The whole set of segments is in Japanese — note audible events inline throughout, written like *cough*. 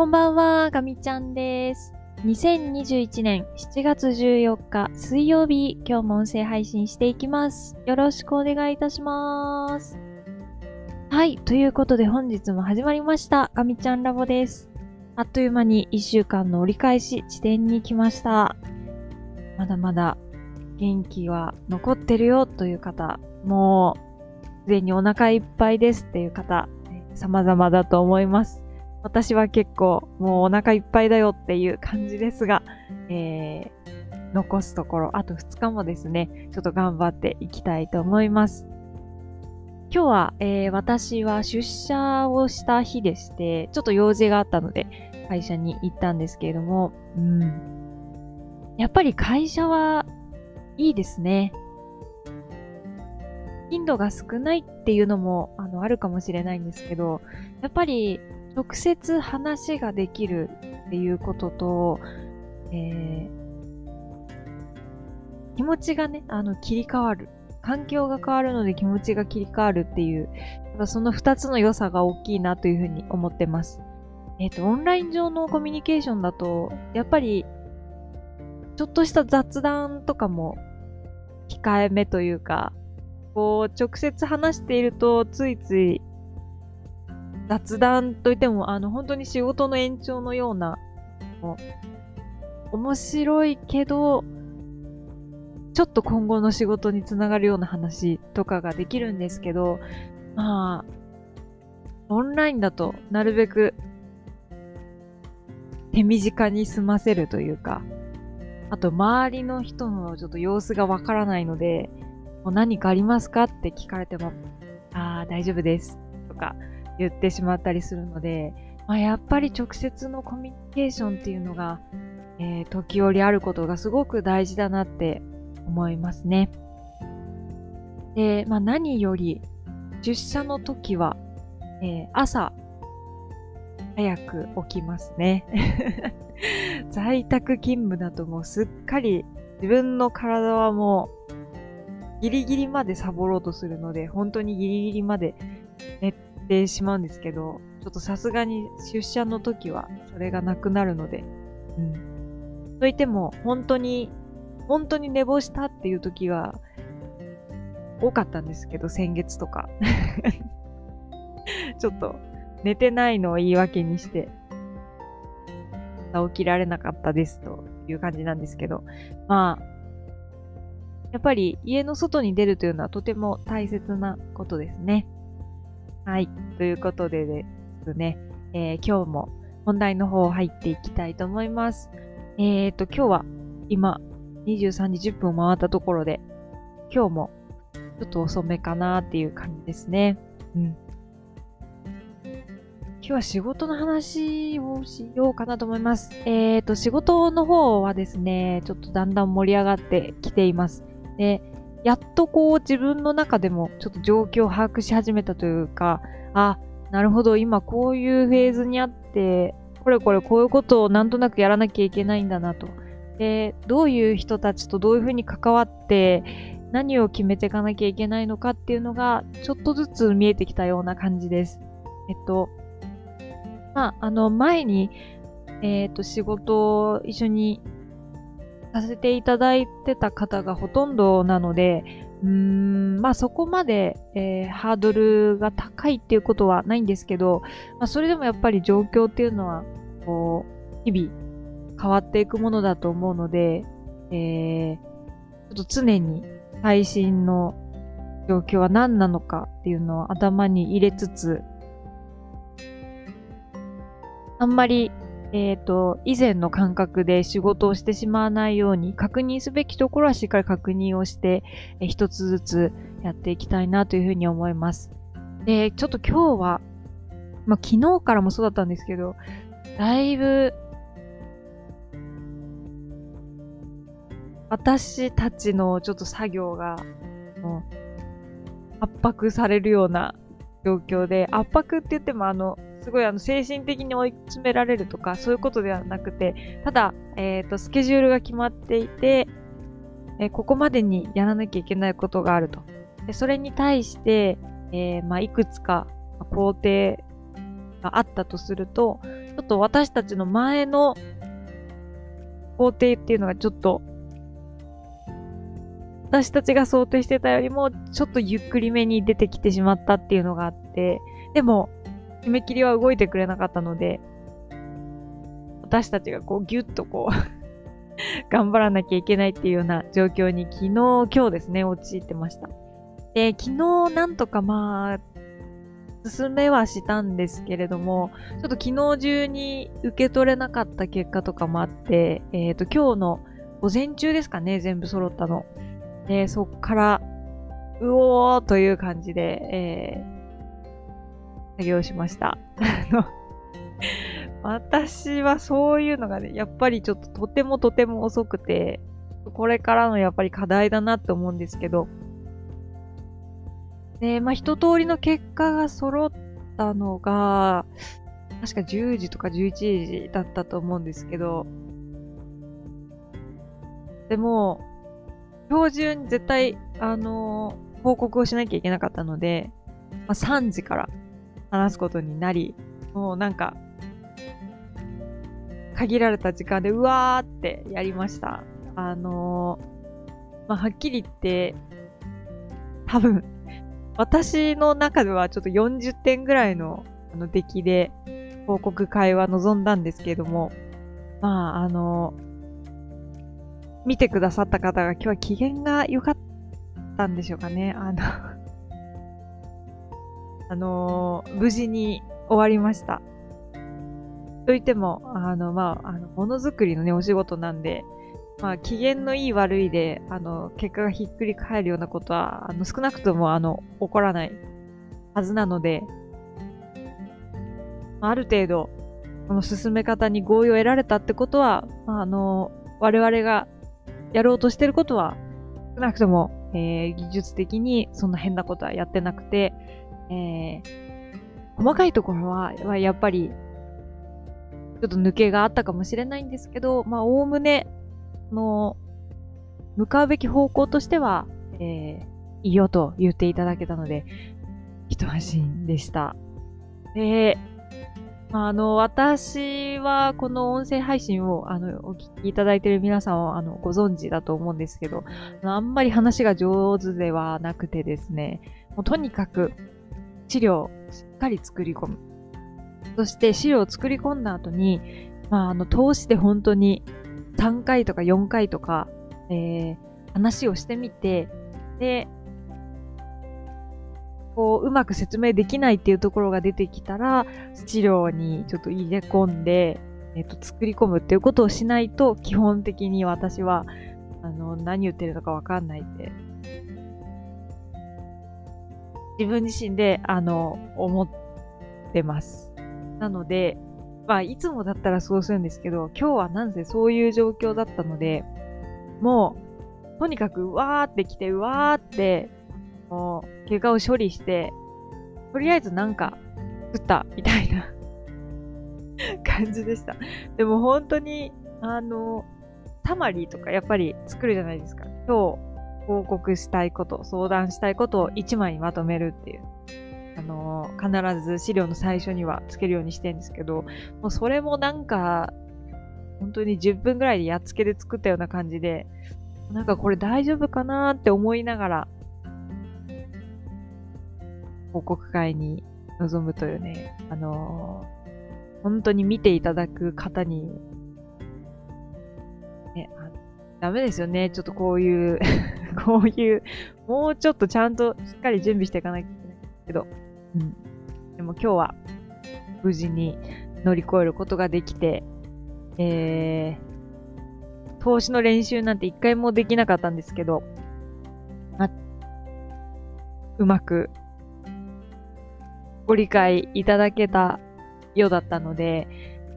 こんばんは、ガミちゃんです。2021年7月14日水曜日、今日も音声配信していきます。よろしくお願いいたします。はい、ということで本日も始まりました、ガミちゃんラボです。あっという間に1週間の折り返し地点に来ました。まだまだ元気は残ってるよという方、もうすでにお腹いっぱいですっていう方、様々だと思います。私は結構もうお腹いっぱいだよっていう感じですが、えー、残すところ、あと2日もですね、ちょっと頑張っていきたいと思います。今日は、えー、私は出社をした日でして、ちょっと用事があったので、会社に行ったんですけれども、うん。やっぱり会社はいいですね。頻度が少ないっていうのもあのあるかもしれないんですけど、やっぱり直接話ができるっていうことと、えー、気持ちがね、あの、切り替わる。環境が変わるので気持ちが切り替わるっていう、その二つの良さが大きいなというふうに思ってます。えっ、ー、と、オンライン上のコミュニケーションだと、やっぱり、ちょっとした雑談とかも控えめというか、こう、直接話していると、ついつい雑談といっても、あの、本当に仕事の延長のような、面白いけど、ちょっと今後の仕事につながるような話とかができるんですけど、まあ、オンラインだとなるべく手短に済ませるというか、あと周りの人のちょっと様子がわからないので、もう何かありますかって聞かれても、ああ、大丈夫です。とか、言ってしまったりするので、まあ、やっぱり直接のコミュニケーションっていうのが、えー、時折あることがすごく大事だなって思いますね。で、まあ、何より出社の時は、えー、朝早く起きますね。*laughs* 在宅勤務だともうすっかり自分の体はもうギリギリまでサボろうとするので、本当にギリギリまで寝てしまうんですけど、ちょっとさすがに出社の時はそれがなくなるので、うん。といっても、本当に、本当に寝坊したっていう時は、多かったんですけど、先月とか。*laughs* ちょっと、寝てないのを言い訳にして、起きられなかったですという感じなんですけど、まあ、やっぱり家の外に出るというのはとても大切なことですね。はい。ということでですね、えー、今日も本題の方入っていきたいと思います。えっ、ー、と、今日は今23時10分を回ったところで、今日もちょっと遅めかなっていう感じですね。うん。今日は仕事の話をしようかなと思います。えっ、ー、と、仕事の方はですね、ちょっとだんだん盛り上がってきています。で、やっとこう自分の中でもちょっと状況を把握し始めたというか、あ、なるほど、今こういうフェーズにあって、これこれこういうことをなんとなくやらなきゃいけないんだなと。で、どういう人たちとどういうふうに関わって、何を決めていかなきゃいけないのかっていうのが、ちょっとずつ見えてきたような感じです。えっと、まあ、あの、前に、えっ、と、仕事を一緒にさせていただいてた方がほとんどなので、うーん、まあそこまで、えー、ハードルが高いっていうことはないんですけど、まあそれでもやっぱり状況っていうのは、こう、日々変わっていくものだと思うので、えー、ちょっと常に最新の状況は何なのかっていうのを頭に入れつつ、あんまりえっ、ー、と、以前の感覚で仕事をしてしまわないように、確認すべきところはしっかり確認をして、えー、一つずつやっていきたいなというふうに思います。で、ちょっと今日は、まあ、昨日からもそうだったんですけど、だいぶ、私たちのちょっと作業が、圧迫されるような状況で、圧迫って言ってもあの、すごいあの精神的に追い詰められるとか、そういうことではなくて、ただ、えっ、ー、と、スケジュールが決まっていて、えー、ここまでにやらなきゃいけないことがあると。でそれに対して、えー、まあ、いくつか工程があったとすると、ちょっと私たちの前の工程っていうのがちょっと、私たちが想定してたよりも、ちょっとゆっくりめに出てきてしまったっていうのがあって、でも、締め切りは動いてくれなかったので、私たちがこうギュッとこう *laughs* 頑張らなきゃいけないっていうような状況に昨日、今日ですね、陥ってました。で、昨日なんとかまあ、進めはしたんですけれども、ちょっと昨日中に受け取れなかった結果とかもあって、えっ、ー、と、今日の午前中ですかね、全部揃ったの。で、そっから、うおーという感じで、えー、作業しました。私はそういうのがね、やっぱりちょっととてもとても遅くて、これからのやっぱり課題だなって思うんですけど、で、まあ一通りの結果が揃ったのが、確か10時とか11時だったと思うんですけど、でも、今日中に絶対、あのー、報告をしなきゃいけなかったので、まあ、3時から話すことになり、もうなんか、限られた時間でうわーってやりました。あのー、まあ、はっきり言って、多分、私の中ではちょっと40点ぐらいのあの出来で報告会は望んだんですけれども、まあ、あの、見てくださった方が今日は機嫌が良かったんでしょうかね。あのあの無事に終わりました。といっても、あの、まあ、あの、ものづくりのね、お仕事なんで、まあ、機嫌のいい悪いで、あの、結果がひっくり返るようなことは、あの、少なくとも、あの、起こらないはずなので、ある程度、この進め方に合意を得られたってことは、まあ、あの、我々がやろうとしてることは、少なくとも、えー、技術的にそんな変なことはやってなくて、えー、細かいところは、はやっぱり、ちょっと抜けがあったかもしれないんですけど、まあ、おおむね、の、向かうべき方向としては、えー、いいよと言っていただけたので、一安心でした。で、あの、私はこの音声配信を、あの、お聞きいただいている皆さんは、あの、ご存知だと思うんですけど、あんまり話が上手ではなくてですね、もうとにかく、資料をしっかり作り込む。そして資料を作り込んだ後に、まあ、あの、通して本当に3回とか4回とか、えー、話をしてみて、で、こう、うまく説明できないっていうところが出てきたら、資料にちょっと入れ込んで、えっ、と、作り込むっていうことをしないと、基本的に私は、あの、何言ってるのかわかんないって、自分自身で、あの、思ってます。なので、まあ、いつもだったらそうするんですけど、今日はなんせそういう状況だったので、もう、とにかく、うわーって来て、うわーって、もう、怪我を処理して、とりあえずなんか、作った、みたいな *laughs* 感じでした。でも本当に、あの、タマリーとかやっぱり作るじゃないですか。今日、報告したいこと、相談したいことを1枚にまとめるっていう。あの、必ず資料の最初にはつけるようにしてるんですけど、もうそれもなんか、本当に10分ぐらいでやっつけで作ったような感じで、なんかこれ大丈夫かなって思いながら、報告会に臨むというね、あのー、本当に見ていただく方に、ね、あダメですよね。ちょっとこういう *laughs* こういう、もうちょっとちゃんとしっかり準備していかなきゃいけないんですけど、うん。でも今日は無事に乗り越えることができて、えー、投資の練習なんて一回もできなかったんですけど、ま、うまくご理解いただけたようだったので、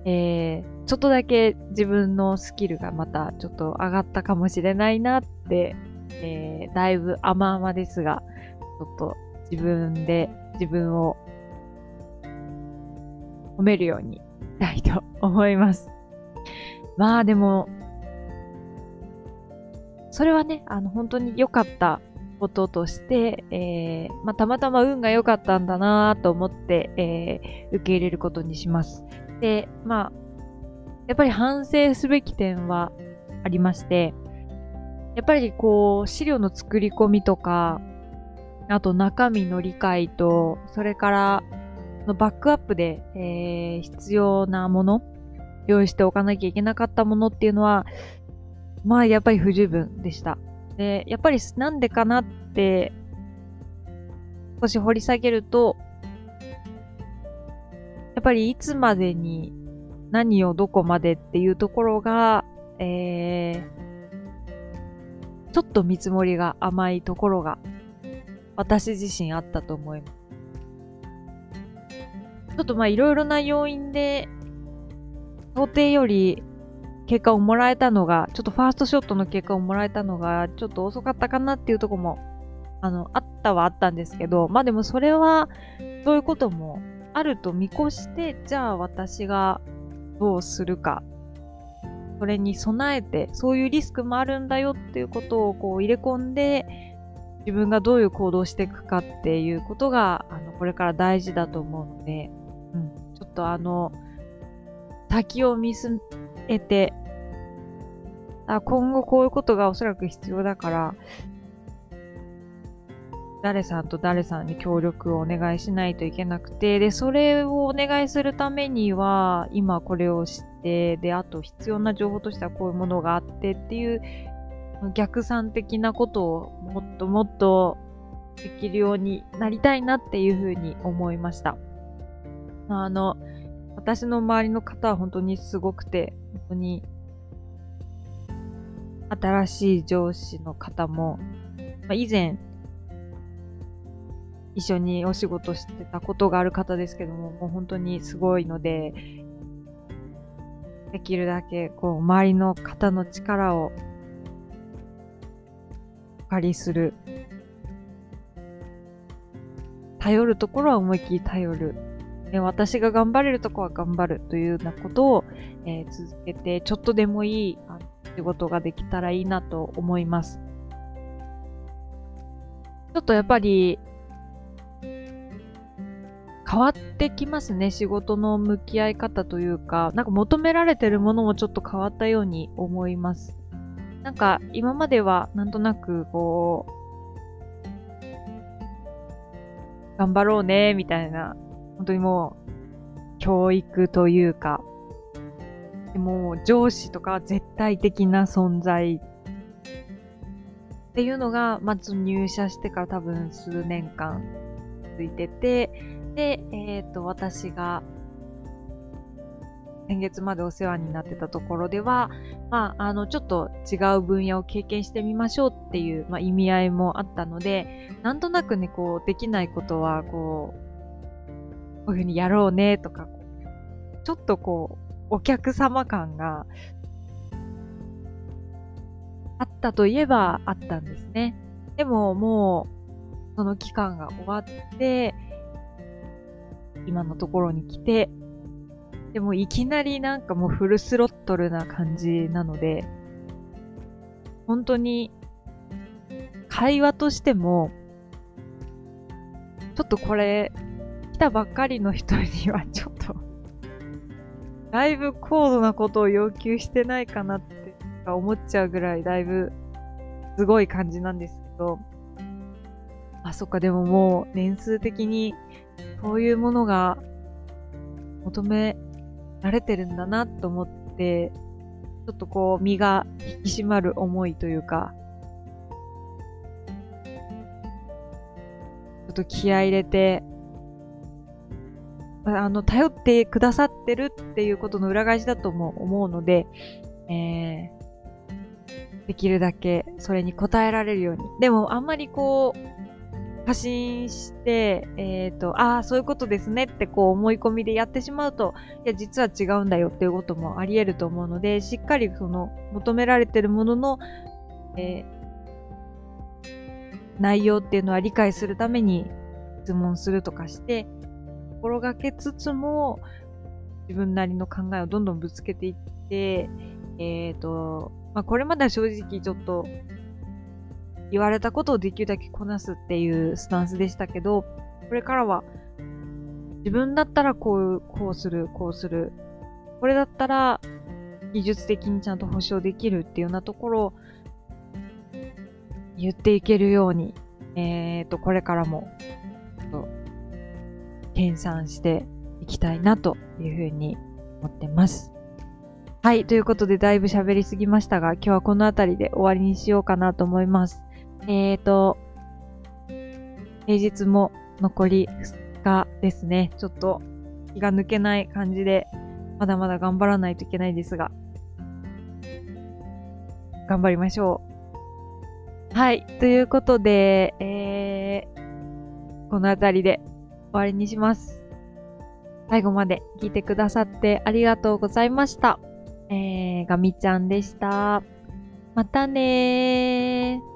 えー、ちょっとだけ自分のスキルがまたちょっと上がったかもしれないなって、えー、だいぶ甘々ですが、ちょっと自分で自分を褒めるようにしたいと思います。まあでも、それはね、あの本当に良かったこととして、えー、まあ、たまたま運が良かったんだなと思って、えー、受け入れることにします。で、まあ、やっぱり反省すべき点はありまして、やっぱりこう、資料の作り込みとか、あと中身の理解と、それからのバックアップで、えー、必要なもの、用意しておかなきゃいけなかったものっていうのは、まあやっぱり不十分でした。で、やっぱりなんでかなって少し掘り下げると、やっぱりいつまでに何をどこまでっていうところが、えー、ちょっと見積もりが甘いところが私自身あったと思います。ちょっとまあいろいろな要因で想定より結果をもらえたのが、ちょっとファーストショットの結果をもらえたのが、ちょっと遅かったかなっていうとこも、あの、あったはあったんですけど、まあでもそれは、そういうこともあると見越して、じゃあ私がどうするか。それに備えて、そういうリスクもあるんだよっていうことをこう入れ込んで、自分がどういう行動をしていくかっていうことが、あの、これから大事だと思うので、うん、ちょっとあの、先を見据えて、あ今後こういうことがおそらく必要だから、誰さんと誰さんに協力をお願いしないといけなくて、で、それをお願いするためには、今これを知って、で、あと必要な情報としてはこういうものがあってっていう、逆算的なことをもっともっとできるようになりたいなっていうふうに思いました。あの、私の周りの方は本当にすごくて、本当に、新しい上司の方も、まあ、以前、一緒にお仕事してたことがある方ですけども、もう本当にすごいので、できるだけ、こう、周りの方の力を、お借りする。頼るところは思いっきり頼る。私が頑張れるとこは頑張るというようなことを、えー、続けて、ちょっとでもいい仕事ができたらいいなと思います。ちょっとやっぱり、変わってきますね、仕事の向き合い方というか、なんか求められてるものもちょっと変わったように思います。なんか今まではなんとなくこう、頑張ろうね、みたいな。本当にもう、教育というか、もう上司とか絶対的な存在。っていうのが、まず入社してから多分数年間続いてて、で、えっ、ー、と、私が先月までお世話になってたところでは、まあ、あの、ちょっと違う分野を経験してみましょうっていう、まあ、意味合いもあったので、なんとなくね、こう、できないことは、こう、こういうふうにやろうねとか、ちょっとこう、お客様感があったといえばあったんですね。でももう、その期間が終わって、今のところに来て、でもいきなりなんかもうフルスロットルな感じなので、本当に会話としても、ちょっとこれ来たばっかりの人にはちょっとだいぶ高度なことを要求してないかなって思っちゃうぐらいだいぶすごい感じなんですけど、あ、そっか、でももう年数的にそういうものが求められてるんだなと思って、ちょっとこう身が引き締まる思いというか、ちょっと気合入れてあの、頼ってくださってるっていうことの裏返しだとも思うので、えー、できるだけそれに応えられるように。でも、あんまりこう、過信して、えっ、ー、と、ああ、そういうことですねってこう思い込みでやってしまうと、いや、実は違うんだよっていうこともあり得ると思うので、しっかりその求められてるものの、えー、内容っていうのは理解するために質問するとかして、心がけつつも、自分なりの考えをどんどんぶつけていって、えっ、ー、と、まあ、これまでは正直ちょっと、言われたことをできるだけこなすっていうスタンスでしたけど、これからは、自分だったらこう、こうする、こうする、これだったら、技術的にちゃんと保証できるっていうようなところを言っていけるように、えっ、ー、と、これからも、と、研鑽していきたいなというふうに思ってます。はい。ということで、だいぶ喋りすぎましたが、今日はこの辺りで終わりにしようかなと思います。えっ、ー、と、平日も残り2日ですね。ちょっと気が抜けない感じで、まだまだ頑張らないといけないですが、頑張りましょう。はい。ということで、えー、この辺りで終わりにします。最後まで聞いてくださってありがとうございました。えー、ガミちゃんでした。またねー。